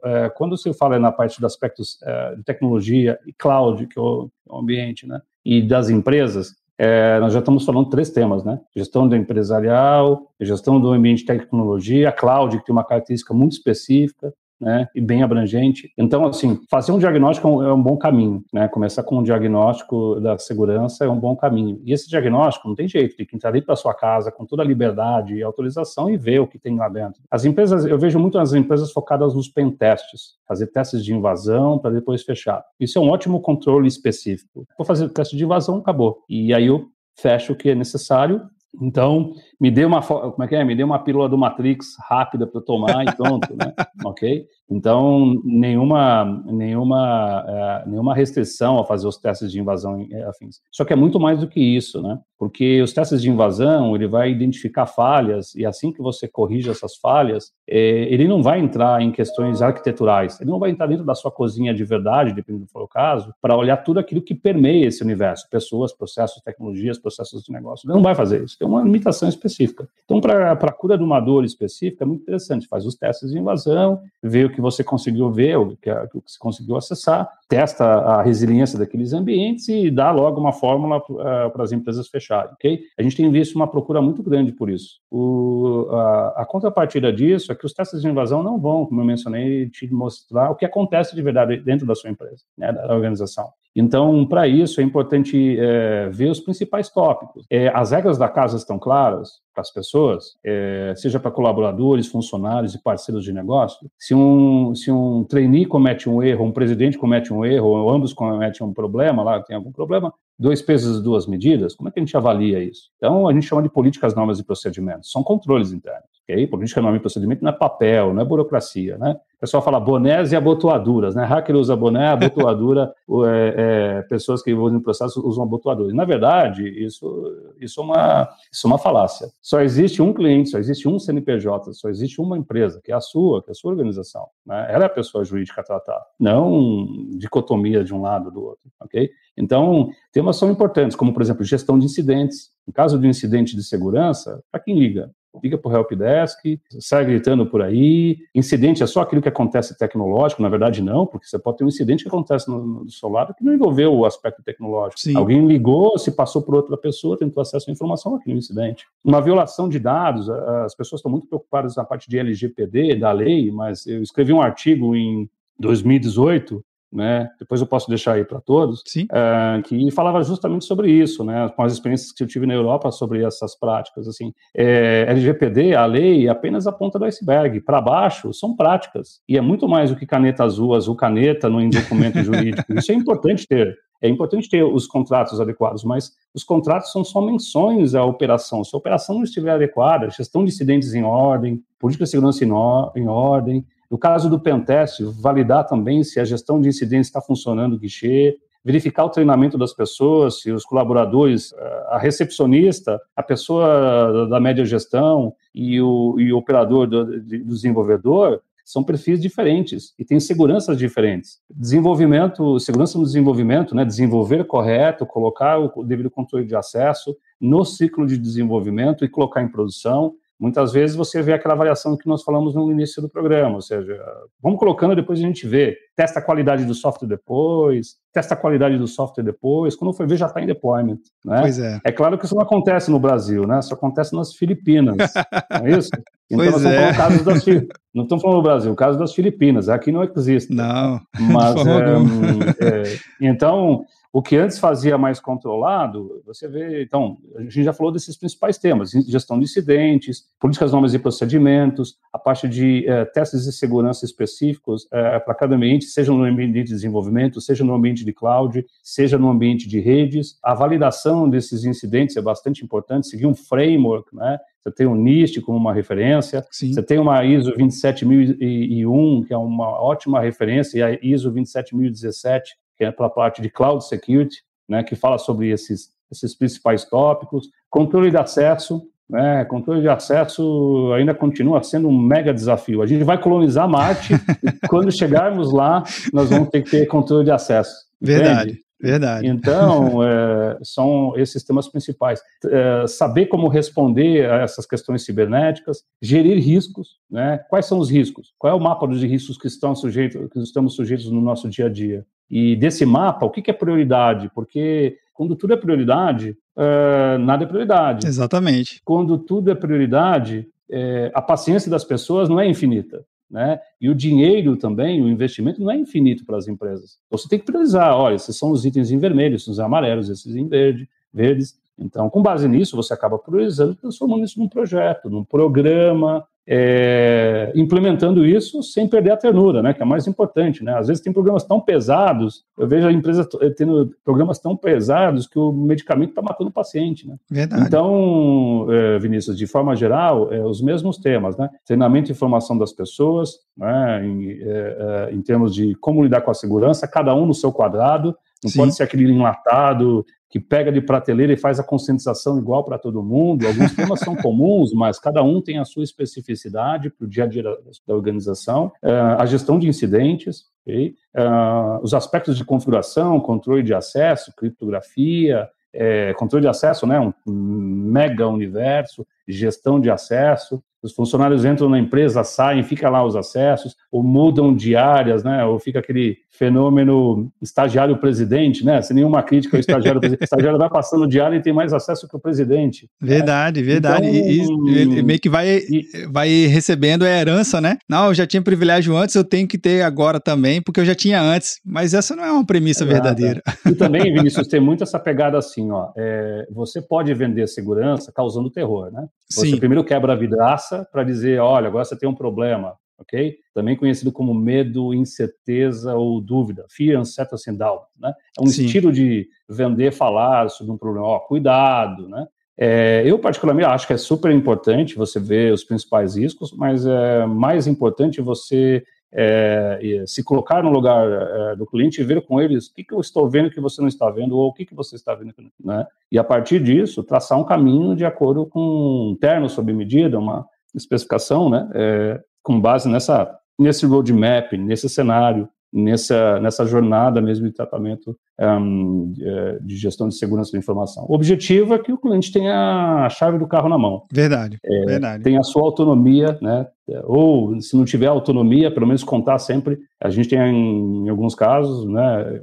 é, quando se fala na parte dos aspectos é, de tecnologia e cloud, que é o, o ambiente, né? E das empresas, é, nós já estamos falando três temas, né? Gestão do empresarial, gestão do ambiente de tecnologia, cloud, que tem uma característica muito específica, né, e bem abrangente. Então, assim, fazer um diagnóstico é um bom caminho, né? Começar com um diagnóstico da segurança é um bom caminho. E esse diagnóstico não tem jeito, tem que entrar dentro da sua casa com toda a liberdade e autorização e ver o que tem lá dentro. As empresas, eu vejo muito as empresas focadas nos pen testes, fazer testes de invasão para depois fechar. Isso é um ótimo controle específico. Vou fazer o teste de invasão, acabou. E aí eu fecho o que é necessário então, me dê uma como é que é? Me dê uma pílula do Matrix rápida para tomar e pronto, né? ok? Então, nenhuma, nenhuma, é, nenhuma restrição a fazer os testes de invasão e afins. Só que é muito mais do que isso, né? Porque os testes de invasão, ele vai identificar falhas e assim que você corrige essas falhas, é, ele não vai entrar em questões arquiteturais, ele não vai entrar dentro da sua cozinha de verdade, dependendo do caso, para olhar tudo aquilo que permeia esse universo, pessoas, processos, tecnologias, processos de negócio. Ele não vai fazer isso, tem uma limitação específica. Então, para a cura de uma dor específica, é muito interessante, faz os testes de invasão, vê o que que você conseguiu ver, o que, que você conseguiu acessar, testa a resiliência daqueles ambientes e dá logo uma fórmula uh, para as empresas fecharem, ok? A gente tem visto uma procura muito grande por isso. O, a, a, contrapartida disso é que os testes de invasão não vão, como eu mencionei, te mostrar o que acontece de verdade dentro da sua empresa, né, da organização. Então, para isso, é importante é, ver os principais tópicos. É, as regras da casa estão claras para as pessoas, é, seja para colaboradores, funcionários e parceiros de negócio. Se um, se um trainee comete um erro, um presidente comete um erro, ou ambos cometem um problema, lá tem algum problema, dois pesos e duas medidas, como é que a gente avalia isso? Então, a gente chama de políticas, normas e procedimentos. São controles internos. Okay? Política, norma e procedimento não é papel, não é burocracia, né? O pessoal fala bonés e abotoaduras, né? Hacker usa boné, abotoadura, é, é, pessoas que envolvem processo usam abotoaduras. Na verdade, isso, isso, é uma, isso é uma falácia. Só existe um cliente, só existe um CNPJ, só existe uma empresa, que é a sua, que é a sua organização. Né? Ela é a pessoa jurídica a tratar, não dicotomia de um lado do outro, ok? Então, temas são importantes, como, por exemplo, gestão de incidentes. Em caso de um incidente de segurança, para quem liga? Liga para o helpdesk, sai gritando por aí. Incidente é só aquilo que acontece tecnológico, na verdade não, porque você pode ter um incidente que acontece no, no seu lado que não envolveu o aspecto tecnológico. Sim. Alguém ligou, se passou por outra pessoa, tentou acesso à informação naquele incidente. Uma violação de dados, as pessoas estão muito preocupadas na parte de LGPD, da lei, mas eu escrevi um artigo em 2018 né? Depois eu posso deixar aí para todos, uh, que falava justamente sobre isso, né? Com as experiências que eu tive na Europa sobre essas práticas, assim, é, LGPD, a lei, é apenas a ponta do iceberg. Para baixo são práticas e é muito mais do que caneta azul, azul caneta no documento jurídico. Isso é importante ter. É importante ter os contratos adequados, mas os contratos são só menções à operação. Se a operação não estiver adequada, gestão de incidentes em ordem, política de segurança em ordem, No caso do pentest, validar também se a gestão de incidentes está funcionando o guichê, verificar o treinamento das pessoas, se os colaboradores, a recepcionista, a pessoa da média gestão e o, e o operador do, do desenvolvedor são perfis diferentes e têm seguranças diferentes. Desenvolvimento, segurança no desenvolvimento, né, desenvolver correto, colocar o devido controle de acesso no ciclo de desenvolvimento e colocar em produção muitas vezes você vê aquela variação que nós falamos no início do programa, ou seja, vamos colocando depois a gente vê, testa a qualidade do software depois, testa a qualidade do software depois, quando for ver já está em deployment, né? Pois é. É claro que isso não acontece no Brasil, né? Isso acontece nas Filipinas, não é isso? Então pois nós é. estamos das, não estamos falando do Brasil, o caso das Filipinas, aqui não existe. Não, mas é, é, então o que antes fazia mais controlado, você vê, então, a gente já falou desses principais temas, gestão de incidentes, políticas, normas e procedimentos, a parte de é, testes de segurança específicos é, para cada ambiente, seja no ambiente de desenvolvimento, seja no ambiente de cloud, seja no ambiente de redes. A validação desses incidentes é bastante importante, seguir um framework, né? Você tem o NIST como uma referência, Sim. você tem uma ISO 27001, que é uma ótima referência, e a ISO 27017, que é para a parte de cloud security, né, que fala sobre esses, esses principais tópicos. Controle de acesso, né, controle de acesso ainda continua sendo um mega desafio. A gente vai colonizar Marte e quando chegarmos lá, nós vamos ter que ter controle de acesso. Verdade. Entende? Verdade. Então, é, são esses temas principais. É, saber como responder a essas questões cibernéticas, gerir riscos, né? Quais são os riscos? Qual é o mapa dos riscos que, estão sujeitos, que estamos sujeitos no nosso dia a dia? E desse mapa, o que, que é prioridade? Porque quando tudo é prioridade, é, nada é prioridade. Exatamente. Quando tudo é prioridade, é, a paciência das pessoas não é infinita. Né? E o dinheiro também, o investimento não é infinito para as empresas. Então você tem que priorizar, olha, esses são os itens em vermelho, esses em amarelos, esses em verde, verdes. Então, com base nisso, você acaba priorizando, transformando isso num projeto, num programa, é, implementando isso sem perder a ternura, né, que é mais importante. Né? Às vezes tem programas tão pesados, eu vejo a empresa tendo programas tão pesados que o medicamento está matando o paciente. Né? Verdade. Então, é, Vinícius, de forma geral, é, os mesmos temas, né? treinamento e formação das pessoas, né? em, é, em termos de como lidar com a segurança, cada um no seu quadrado, não Sim. pode ser aquele enlatado que pega de prateleira e faz a conscientização igual para todo mundo. Alguns temas são comuns, mas cada um tem a sua especificidade para o dia a dia da, organização. Uh, a gestão de incidentes, okay? uh, os aspectos de configuração, controle de acesso, criptografia, é, controle de acesso, né, um mega universo, gestão de acesso, os funcionários entram na empresa, saem, fica lá os acessos, ou mudam de áreas, né? Ou fica aquele fenômeno estagiário presidente, né? Sem nenhuma crítica ao estagiário presidente. O estagiário vai passando de área e tem mais acesso que o presidente. Verdade, né? verdade. Então, e, e, ele meio que vai, e, vai recebendo a herança, né? Não, eu já tinha privilégio antes, eu tenho que ter agora também, porque eu já tinha antes. Mas essa não é uma premissa Exato. verdadeira. E também, Vinícius, tem muito essa pegada assim, ó. É, você pode vender segurança causando terror, né? Você Sim. primeiro quebra a vidraça para dizer, olha, agora você tem um problema, ok? Também conhecido como medo, incerteza ou dúvida, fear, uncertainty and doubt, né? É um Sim. estilo de vender, falar sobre um problema, ó, cuidado, né? É, eu, particularmente, acho que é super importante você ver os principais riscos, mas é mais importante você é, se colocar no lugar é, do cliente e ver com eles o que, que eu estou vendo que você não está vendo ou o que, que você está vendo, né? E a partir disso, traçar um caminho de acordo com um termo sob medida, uma especificação, né? É, com base nessa nesse roadmap, nesse cenário, nessa, nessa jornada mesmo de tratamento um, de gestão de segurança da informação. O objetivo é que o cliente tenha a chave do carro na mão. Verdade, é, verdade. Tenha a sua autonomia, né? Ou, se não tiver autonomia, pelo menos contar sempre. A gente tem, em, em alguns casos, né?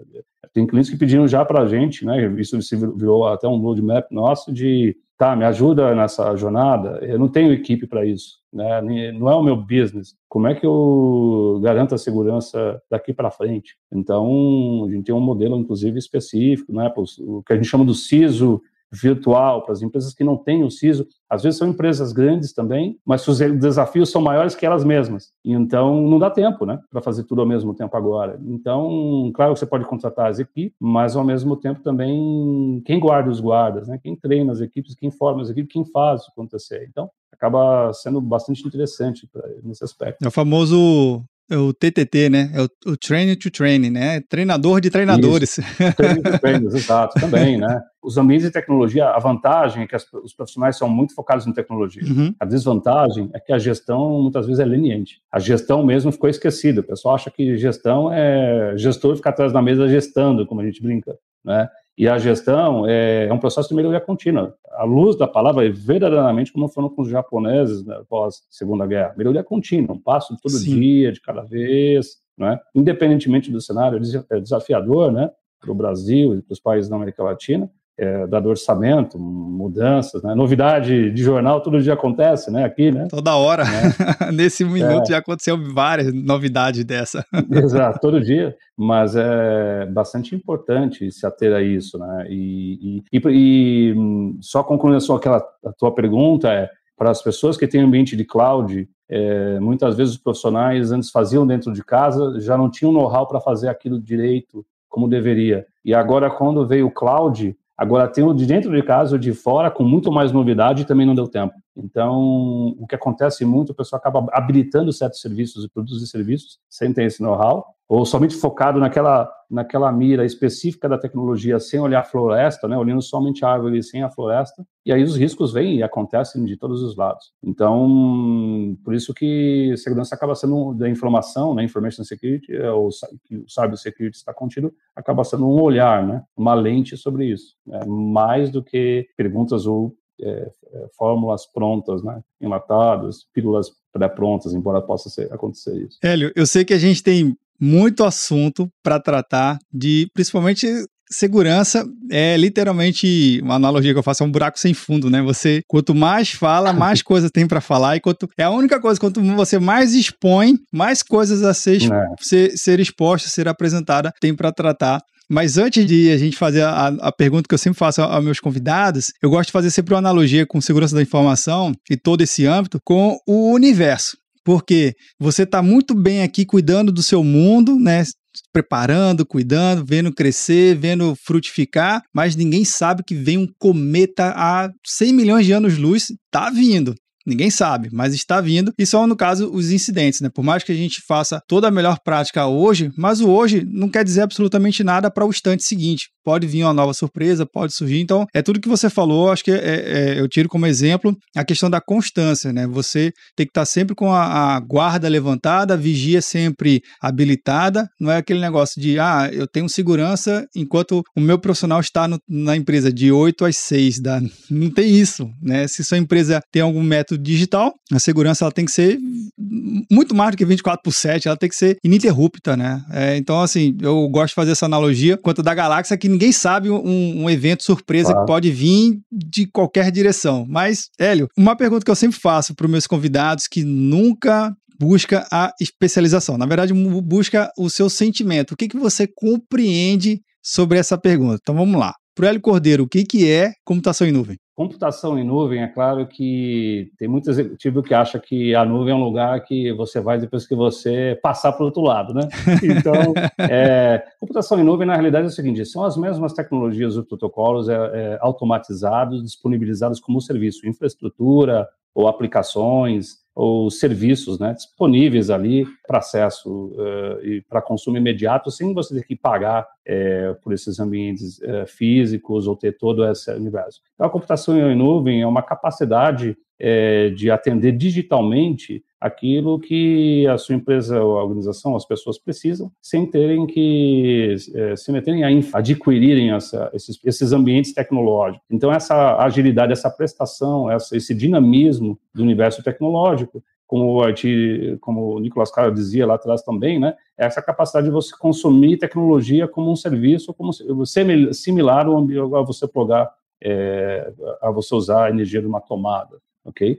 Tem clientes que pediram já para a gente, né? Isso virou até um roadmap nosso de tá, me ajuda nessa jornada, eu não tenho equipe para isso, né? não é o meu business. Como é que eu garanto a segurança daqui para frente? Então, a gente tem um modelo, inclusive, específico, né? o que a gente chama do CISO virtual, para as empresas que não têm o CISO, às vezes são empresas grandes também, mas os desafios são maiores que elas mesmas. Então, não dá tempo, né, para fazer tudo ao mesmo tempo agora. Então, claro que você pode contratar as equipes, mas ao mesmo tempo também quem guarda os guardas, né, quem treina as equipes, quem forma as equipes, quem faz acontecer. Então, acaba sendo bastante interessante pra, nesse aspecto. É o famoso o TTT, né? É o, o Train to Train, né? Treinador de treinadores. Training to trainers, exato, também, né? Os ambientes de tecnologia, a vantagem é que as, os profissionais são muito focados em tecnologia. Uhum. A desvantagem é que a gestão muitas vezes é leniente. A gestão mesmo ficou esquecida. O pessoal acha que gestão é gestor ficar atrás da mesa gestando, como a gente brinca, né? E a gestão é, é, um processo de melhoria contínua. A luz da palavra é verdadeiramente como foram com os japoneses né, após a Segunda Guerra. Melhoria contínua, um passo todo Sim. dia, de cada vez, né? independentemente do cenário, é desafiador né, para o Brasil e para os países da América Latina, é, dado orçamento, mudanças, né? novidade de jornal, todo dia acontece, né? Aqui, né? Toda hora. Né? Nesse minuto é. já aconteceu várias novidades dessa. Exato, todo dia. Mas é bastante importante se ater a isso, né? E, e, e, e só concluindo só aquela a tua pergunta é para as pessoas que têm ambiente de cloud, é, muitas vezes os profissionais antes faziam dentro de casa, já não tinham know-how para fazer aquilo direito como deveria. E agora, quando veio o cloud, Agora, tem o de dentro de casa o de fora, com muito mais novidade, também não deu tempo. Então, o que acontece muito, o pessoal acaba habilitando certos serviços e produtos e serviços sem ter esse know-how, ou somente focado naquela, naquela mira específica da tecnologia, sem olhar a floresta, né, olhando somente a árvore sem a floresta, e aí os riscos vêm e acontecem de todos os lados. Então, por isso que segurança acaba sendo, da informação, né, information security, é, ou que o cyber security está contido, acaba sendo um olhar, né, uma lente sobre isso, né, mais do que perguntas ou é, é, fórmulas prontas, né, enlatadas, pílulas pré-prontas, embora possa ser, acontecer isso. Hélio, eu sei que a gente tem muito assunto para tratar de, principalmente segurança é literalmente uma analogia que eu faço é um buraco sem fundo, né? Você quanto mais fala, mais coisas tem para falar e quanto é a única coisa quanto você mais expõe, mais coisas a ser, é. ser, ser exposta, ser apresentada tem para tratar. Mas antes de a gente fazer a, a pergunta que eu sempre faço aos meus convidados, eu gosto de fazer sempre uma analogia com segurança da informação e todo esse âmbito com o universo. Porque você está muito bem aqui cuidando do seu mundo, né? Preparando, cuidando, vendo crescer, vendo frutificar, mas ninguém sabe que vem um cometa a 100 milhões de anos-luz, tá vindo. Ninguém sabe, mas está vindo. E só no caso os incidentes, né? Por mais que a gente faça toda a melhor prática hoje, mas o hoje não quer dizer absolutamente nada para o instante seguinte pode vir uma nova surpresa, pode surgir. Então, é tudo que você falou, acho que é, é, eu tiro como exemplo a questão da constância, né? Você tem que estar sempre com a, a, guarda levantada, a vigia sempre habilitada, não é aquele negócio de, ah, eu tenho segurança enquanto o meu profissional está no, na empresa de 8 às 6, da... não tem isso, né? Se sua empresa tem algum método digital, a segurança ela tem que ser muito mais do que 24 por 7, ela tem que ser ininterrupta, né? É, então, assim, eu gosto de fazer essa analogia quanto da galáxia que ninguém sabe um, um evento surpresa claro. que pode vir de qualquer direção. Mas, Hélio, uma pergunta que eu sempre faço para os meus convidados que nunca busca a especialização. Na verdade, busca o seu sentimento. O que, que você compreende sobre essa pergunta? Então vamos lá. Para o Hélio Cordeiro, o que, que é computação em nuvem? Computação em nuvem, é claro que tem muito executivo que acha que a nuvem é um lugar que você vai depois que você passar para o outro lado, né? Então, é, computação em nuvem, na realidade, é o seguinte, são as mesmas tecnologias e protocolos é, é, automatizados, disponibilizados como serviço, infraestrutura ou aplicações, ou serviços né, disponíveis ali para acesso uh, e para consumo imediato, sem você ter que pagar uh, por esses ambientes uh, físicos ou ter todo esse universo. Então, a computação em nuvem é uma capacidade de atender digitalmente aquilo que a sua empresa a organização, as pessoas precisam, sem terem que é, se meterem a adquirirem essa, esses, esses, ambientes tecnológicos. Então, essa agilidade, essa prestação, essa, esse dinamismo do universo tecnológico, como o, como o Nicolas Carr dizia lá atrás também, né, é essa capacidade de você consumir tecnologia como um serviço, como similar a você plugar, é, a você usar a energia de uma tomada ok?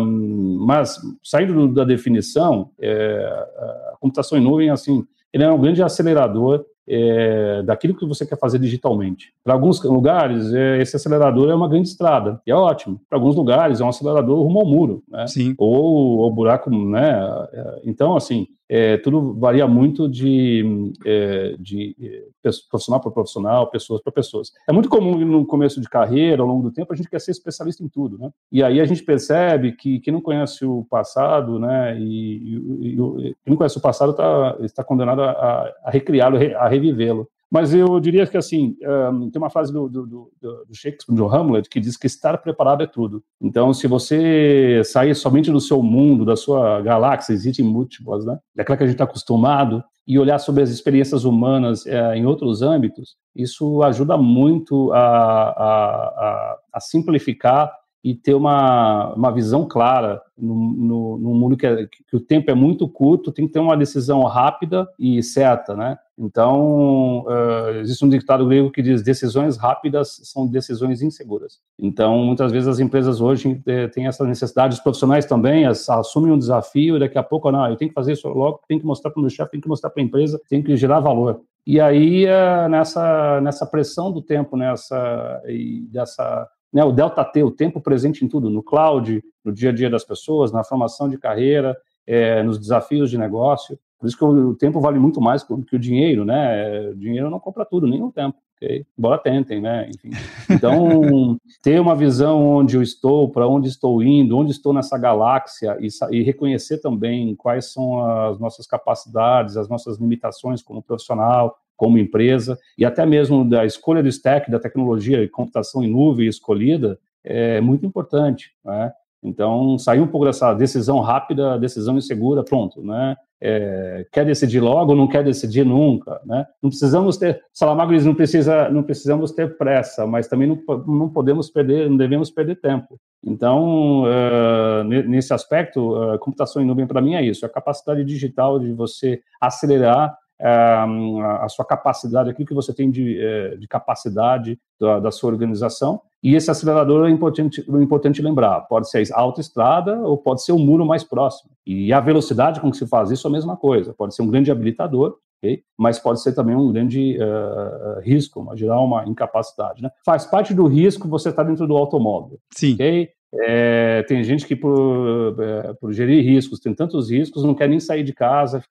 Um, mas, saindo da definição, é, a computação em nuvem, assim, ele é um grande acelerador é, daquilo que você quer fazer digitalmente. Para alguns lugares, é, esse acelerador é uma grande estrada, e é ótimo. Para alguns lugares, é um acelerador rumo ao muro, né? Sim. Ou o buraco, né? É, então, assim, é, tudo varia muito de, é, de é, profissional para profissional, pessoas para pessoas. É muito comum no começo de carreira, ao longo do tempo, a gente quer ser especialista em tudo, né? E aí a gente percebe que quem não conhece o passado, né, e, e, e quem não conhece o passado tá, está condenado a, a recriá-lo, a revivê-lo. Mas eu diria que, assim, um, tem uma frase do, do, do, do, Shakespeare, do Hamlet, que diz que estar preparado é tudo. Então, se você sair somente do seu mundo, da sua galáxia, existem múltiplas, né? Daquela que a gente está acostumado, e olhar sobre as experiências humanas é, em outros âmbitos, isso ajuda muito a, a, a, a simplificar e ter uma, uma visão clara no, no, no mundo que, é, que, o tempo é muito curto, tem que ter uma decisão rápida e certa, né? Então, uh, existe um ditado grego que diz decisões rápidas são decisões inseguras. Então, muitas vezes as empresas hoje eh, têm essa necessidade, os profissionais também as, assumem um desafio e daqui a pouco, não, eu tenho que fazer isso logo, tenho que mostrar para o meu chefe, tenho que mostrar para a empresa, tenho que gerar valor. E aí, uh, nessa, nessa pressão do tempo, nessa, e dessa né, o Delta T, o tempo presente em tudo, no cloud, no dia a dia das pessoas, na formação de carreira, é, nos desafios de negócio. Por isso que o, tempo vale muito mais que o dinheiro, né? O dinheiro não compra tudo, nem o tempo. Okay? Embora tentem, né? Enfim. Então, ter uma visão onde eu estou, para onde estou indo, onde estou nessa galáxia e, e, reconhecer também quais são as nossas capacidades, as nossas limitações como profissional, como empresa, e até mesmo da escolha do stack, da tecnologia de computação em nuvem escolhida, é muito importante. Né? Então, sair um pouco dessa decisão rápida, decisão insegura, pronto, né? É, quer decidir logo, não quer decidir nunca, né? Não precisamos ter, Salamago diz, não precisa, não precisamos ter pressa, mas também não, não podemos perder, não devemos perder tempo. Então, uh, nesse aspecto, a computação em nuvem para mim é isso, a capacidade digital de você acelerar a sua capacidade, aquilo que você tem de, de capacidade da, da, sua organização. E esse acelerador é importante, é importante lembrar: pode ser a autoestrada ou pode ser o muro mais próximo. E a velocidade com que se faz isso é a mesma coisa. Pode ser um grande habilitador, okay? mas pode ser também um grande uh, risco, uma, gerar uma incapacidade. Né? Faz parte do risco você estar tá dentro do automóvel. Sim. Okay? É, tem gente que, por, é, por, gerir riscos, tem tantos riscos, não quer nem sair de casa,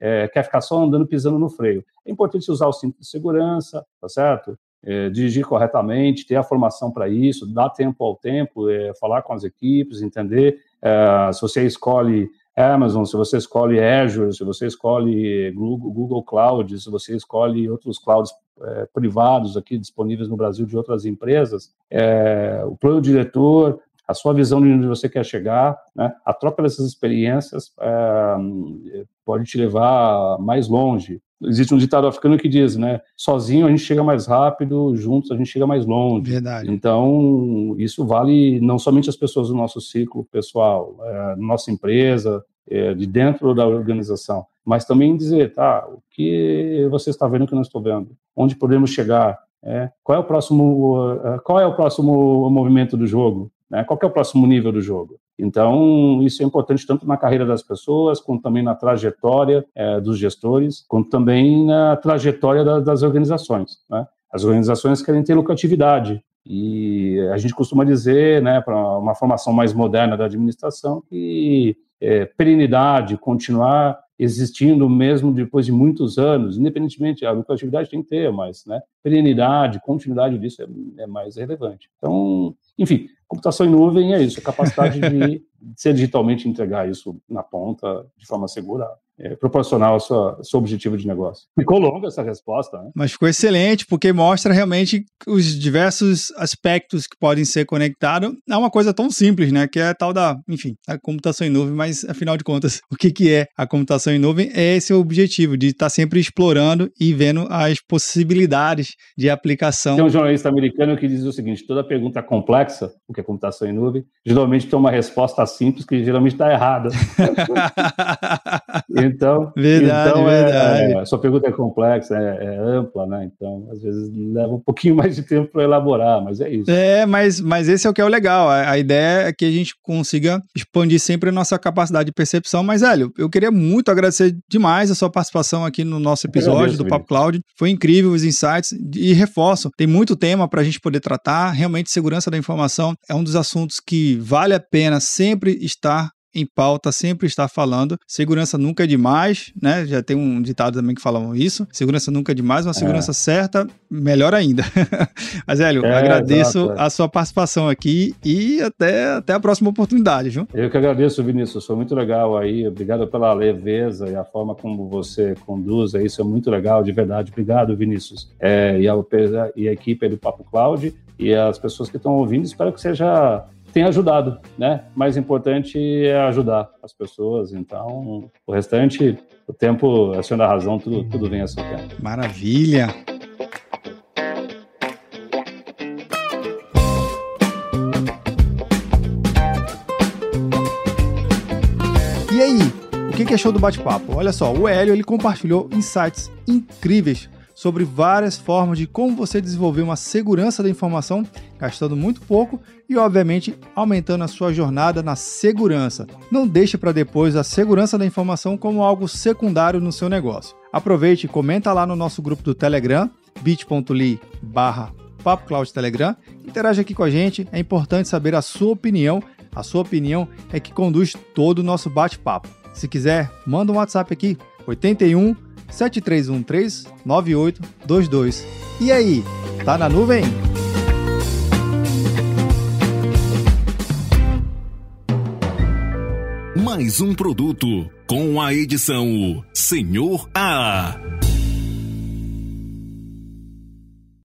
é, quer ficar só andando pisando no freio. É importante usar o cinto de segurança, tá certo? É, dirigir corretamente, ter a formação para isso, dar tempo ao tempo, é, falar com as equipes, entender é, se você escolhe Amazon, se você escolhe Azure, se você escolhe Google, Google Cloud, se você escolhe outros clouds é, privados aqui disponíveis no Brasil de outras empresas, é, o plano diretor, a sua visão de onde você quer chegar, né? a troca dessas experiências é, pode te levar mais longe. Existe um ditado africano que diz, né, sozinho a gente chega mais rápido, juntos a gente chega mais longe. Verdade. Então, isso vale não somente as pessoas do nosso ciclo pessoal, é, nossa empresa, é, de dentro da organização, mas também dizer, tá, o que você está vendo que eu não estou vendo? Onde podemos chegar? É, qual é o próximo, qual é o próximo movimento do jogo? Né? Qual é o próximo nível do jogo? Então, isso é importante tanto na carreira das pessoas, quanto também na trajetória é, dos gestores, quanto também na trajetória da, das organizações. Né? As organizações querem ter lucratividade, e a gente costuma dizer, né, para uma formação mais moderna da administração, que é, perenidade, continuar existindo mesmo depois de muitos anos, independentemente, a lucratividade tem que ter, mas né, perenidade, continuidade disso é, é mais relevante. Então, enfim, computação em nuvem é isso, a capacidade de ser digitalmente entregar isso na ponta de forma segura é, proporcional ao seu, ao seu, objetivo de negócio. Ficou longa essa resposta, né? Mas ficou excelente, porque mostra realmente os diversos aspectos que podem ser conectados a uma coisa tão simples, né? Que é a tal da, enfim, a computação em nuvem, mas afinal de contas, o que, que é a computação em nuvem? É esse o objetivo, de estar sempre explorando e vendo as possibilidades de aplicação. Tem um jornalista americano que diz o seguinte: toda pergunta complexa, o que é computação em nuvem, geralmente tem uma resposta simples que geralmente está errada. Então, verdade, então é, verdade. É, a sua pergunta é complexa, é, é, ampla, né? Então, às vezes leva um pouquinho mais de tempo para elaborar, mas é isso. É, mas, mas esse é o que é o legal. A, a, ideia é que a gente consiga expandir sempre a nossa capacidade de percepção. Mas, Hélio, eu queria muito agradecer demais a sua participação aqui no nosso episódio agradeço, do Papo Cloud. Foi incrível os insights e reforço, tem muito tema para a gente poder tratar. Realmente, segurança da informação é um dos assuntos que vale a pena sempre estar em pauta sempre estar falando. Segurança nunca é demais, né? Já tem um ditado também que falam isso. Segurança nunca é demais, uma segurança é. certa, melhor ainda. Mas, Hélio, é, agradeço exato, é. a sua participação aqui e até, até a próxima oportunidade, viu? Eu que agradeço, Vinícius. Foi muito legal aí. Obrigado pela leveza e a forma como você conduz. Isso é muito legal, de verdade. Obrigado, Vinícius. É, e, a, e a equipe do Papo Cloud e as pessoas que estão ouvindo, espero que seja tenha ajudado, né? Mais importante é ajudar as pessoas. Então, o restante, o tempo, a senhora da razão, tudo, tudo vem a seu tempo. Maravilha! E aí, o que achou do bate-papo? Olha só, o Hélio ele compartilhou insights incríveis sobre várias formas de como você desenvolver uma segurança da informação gastando muito pouco e, obviamente, aumentando a sua jornada na segurança. Não deixe para depois a segurança da informação como algo secundário no seu negócio. Aproveite e comenta lá no nosso grupo do Telegram, bit.ly barra Telegram. Interage aqui com a gente, é importante saber a sua opinião. A sua opinião é que conduz todo o nosso bate-papo. Se quiser, manda um WhatsApp aqui, 81 7313 9822. E aí, tá na nuvem? Mais um produto com a edição Senhor A.